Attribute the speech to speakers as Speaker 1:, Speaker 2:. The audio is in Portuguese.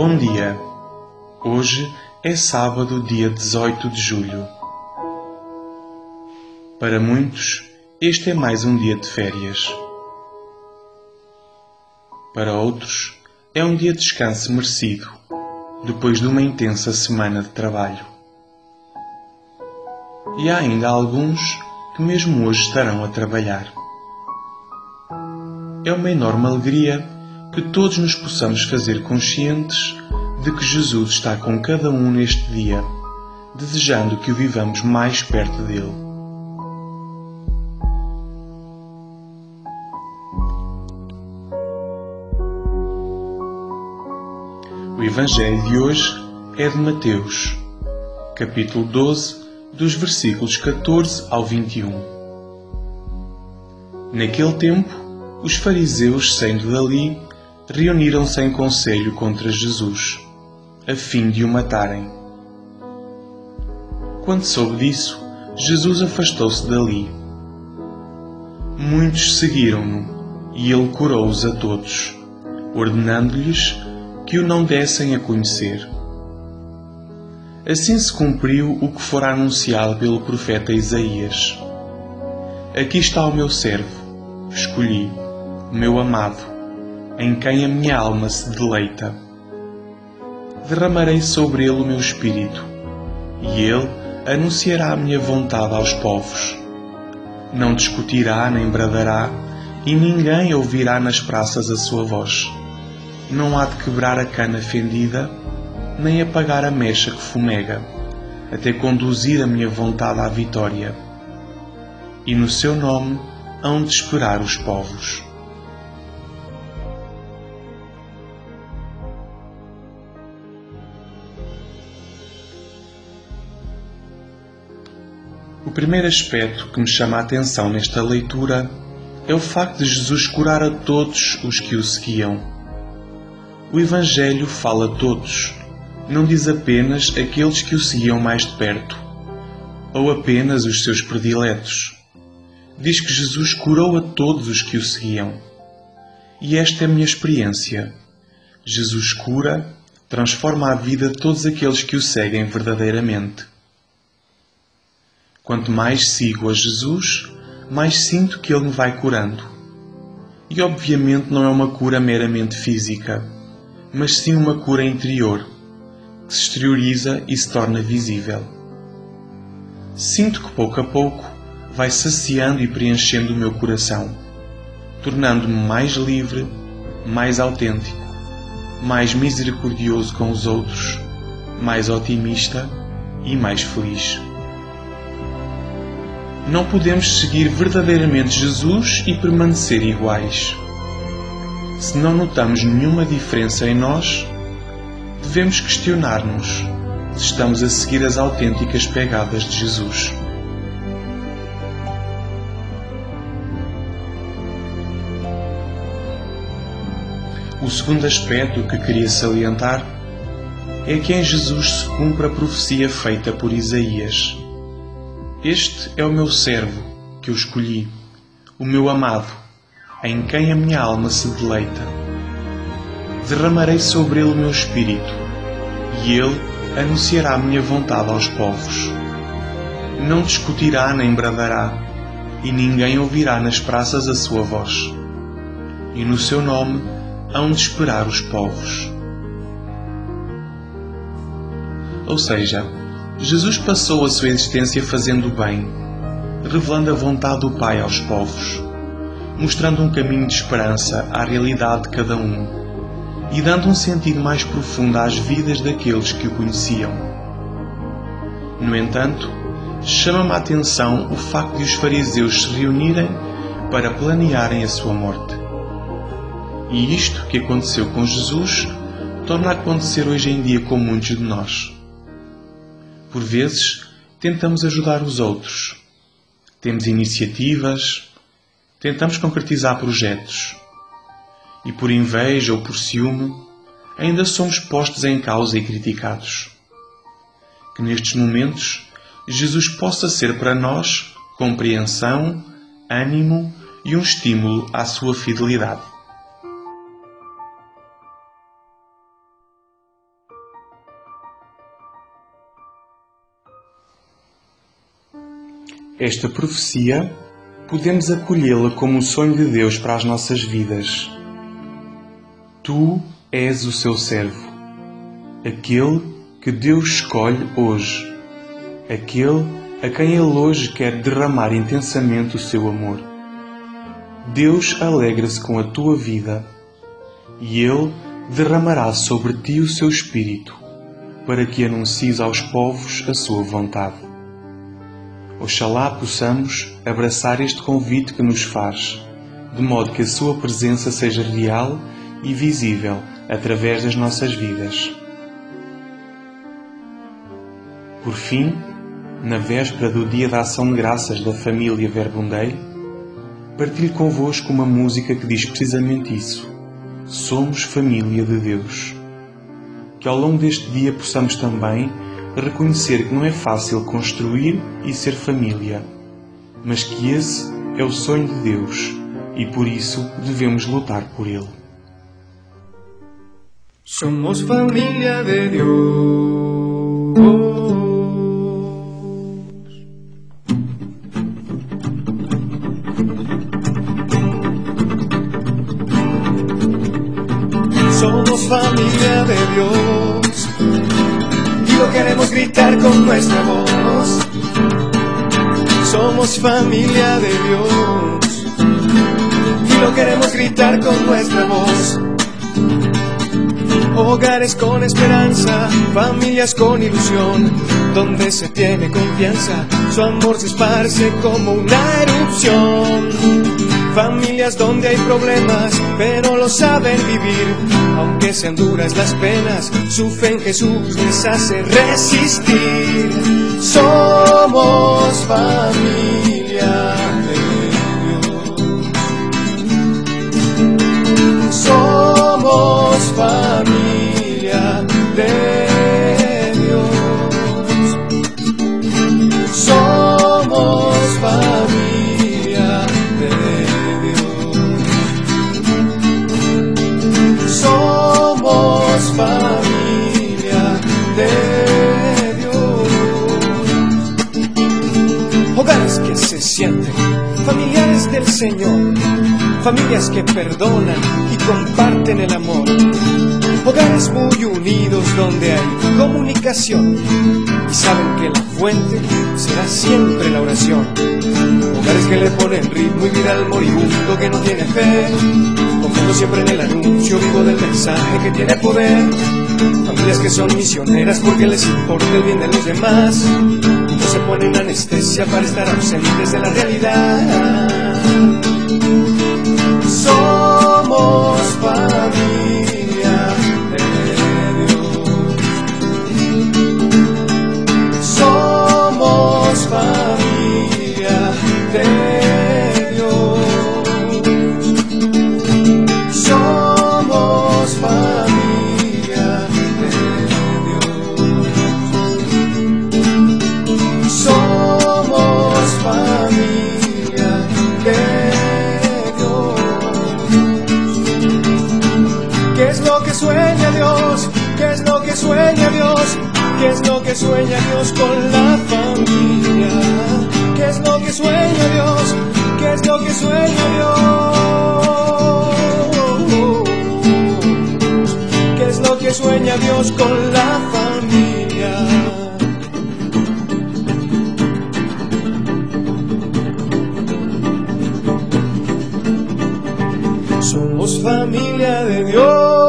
Speaker 1: Bom dia! Hoje é sábado, dia 18 de julho. Para muitos, este é mais um dia de férias. Para outros, é um dia de descanso merecido, depois de uma intensa semana de trabalho. E há ainda alguns que mesmo hoje estarão a trabalhar. É uma enorme alegria que todos nos possamos fazer conscientes de que Jesus está com cada um neste dia, desejando que o vivamos mais perto dele. O Evangelho de hoje é de Mateus, capítulo 12, dos versículos 14 ao 21. Naquele tempo, os fariseus, saindo dali, reuniram-se em conselho contra Jesus a fim de o matarem. Quando soube disso, Jesus afastou-se dali. Muitos seguiram-no e ele curou-os a todos, ordenando-lhes que o não dessem a conhecer. Assim se cumpriu o que fora anunciado pelo profeta Isaías. Aqui está o meu servo, escolhi, meu amado, em quem a minha alma se deleita derramarei sobre ele o meu espírito, e ele anunciará a minha vontade aos povos. Não discutirá nem bradará, e ninguém ouvirá nas praças a sua voz. Não há de quebrar a cana fendida, nem apagar a mecha que fumega, até conduzir a minha vontade à vitória. E no seu nome hão de esperar os povos. Primeiro aspecto que me chama a atenção nesta leitura é o facto de Jesus curar a todos os que o seguiam. O Evangelho fala a todos, não diz apenas aqueles que o seguiam mais de perto, ou apenas os seus prediletos. Diz que Jesus curou a todos os que o seguiam. E esta é a minha experiência. Jesus cura, transforma a vida de todos aqueles que o seguem verdadeiramente. Quanto mais sigo a Jesus, mais sinto que Ele me vai curando. E obviamente não é uma cura meramente física, mas sim uma cura interior, que se exterioriza e se torna visível. Sinto que pouco a pouco vai saciando e preenchendo o meu coração, tornando-me mais livre, mais autêntico, mais misericordioso com os outros, mais otimista e mais feliz. Não podemos seguir verdadeiramente Jesus e permanecer iguais. Se não notamos nenhuma diferença em nós, devemos questionar-nos se estamos a seguir as autênticas pegadas de Jesus. O segundo aspecto que queria salientar é que em Jesus se cumpre a profecia feita por Isaías este é o meu servo, que eu escolhi, o meu amado, em quem a minha alma se deleita. Derramarei sobre ele o meu espírito, e ele anunciará a minha vontade aos povos. Não discutirá nem bradará, e ninguém ouvirá nas praças a sua voz. E no seu nome hão de esperar os povos. Ou seja, Jesus passou a sua existência fazendo o bem, revelando a vontade do Pai aos povos, mostrando um caminho de esperança à realidade de cada um e dando um sentido mais profundo às vidas daqueles que o conheciam. No entanto, chama-me a atenção o facto de os fariseus se reunirem para planearem a sua morte. E isto que aconteceu com Jesus torna a acontecer hoje em dia com muitos de nós. Por vezes, tentamos ajudar os outros. Temos iniciativas, tentamos concretizar projetos. E por inveja ou por ciúme, ainda somos postos em causa e criticados. Que nestes momentos, Jesus possa ser para nós compreensão, ânimo e um estímulo à sua fidelidade. Esta profecia podemos acolhê-la como o sonho de Deus para as nossas vidas. Tu és o seu servo, aquele que Deus escolhe hoje, aquele a quem Ele hoje quer derramar intensamente o seu amor. Deus alegra-se com a tua vida e Ele derramará sobre ti o seu Espírito, para que anuncies aos povos a sua vontade. Oxalá possamos abraçar este convite que nos faz, de modo que a sua presença seja real e visível através das nossas vidas. Por fim, na véspera do Dia da Ação de Graças da família Verbundeiro, partilho convosco uma música que diz precisamente isso. Somos família de Deus. Que ao longo deste dia possamos também reconhecer que não é fácil construir e ser família, mas que esse é o sonho de Deus e por isso devemos lutar por ele.
Speaker 2: Somos família de Deus. Somos familia de y lo queremos gritar con nuestra voz. Somos familia de Dios y lo queremos gritar con nuestra voz. Hogares con esperanza, familias con ilusión, donde se tiene confianza, su amor se esparce como una erupción. Familias donde hay problemas, pero lo saben vivir, aunque sean duras las penas, su fe en Jesús les hace resistir. Somos familia Señor, familias que perdonan y comparten el amor. Hogares muy unidos donde hay comunicación y saben que la fuente será siempre la oración. Hogares que le ponen ritmo y vida al moribundo que no tiene fe. Confiando siempre en el anuncio vivo del mensaje que tiene poder. Familias que son misioneras porque les importa el bien de los demás. No se ponen anestesia para estar ausentes de la realidad. Somos familia sueña Dios con la familia? ¿Qué es lo que sueña Dios? ¿Qué es lo que sueña Dios? ¿Qué es lo que sueña Dios con la familia? Somos familia de Dios.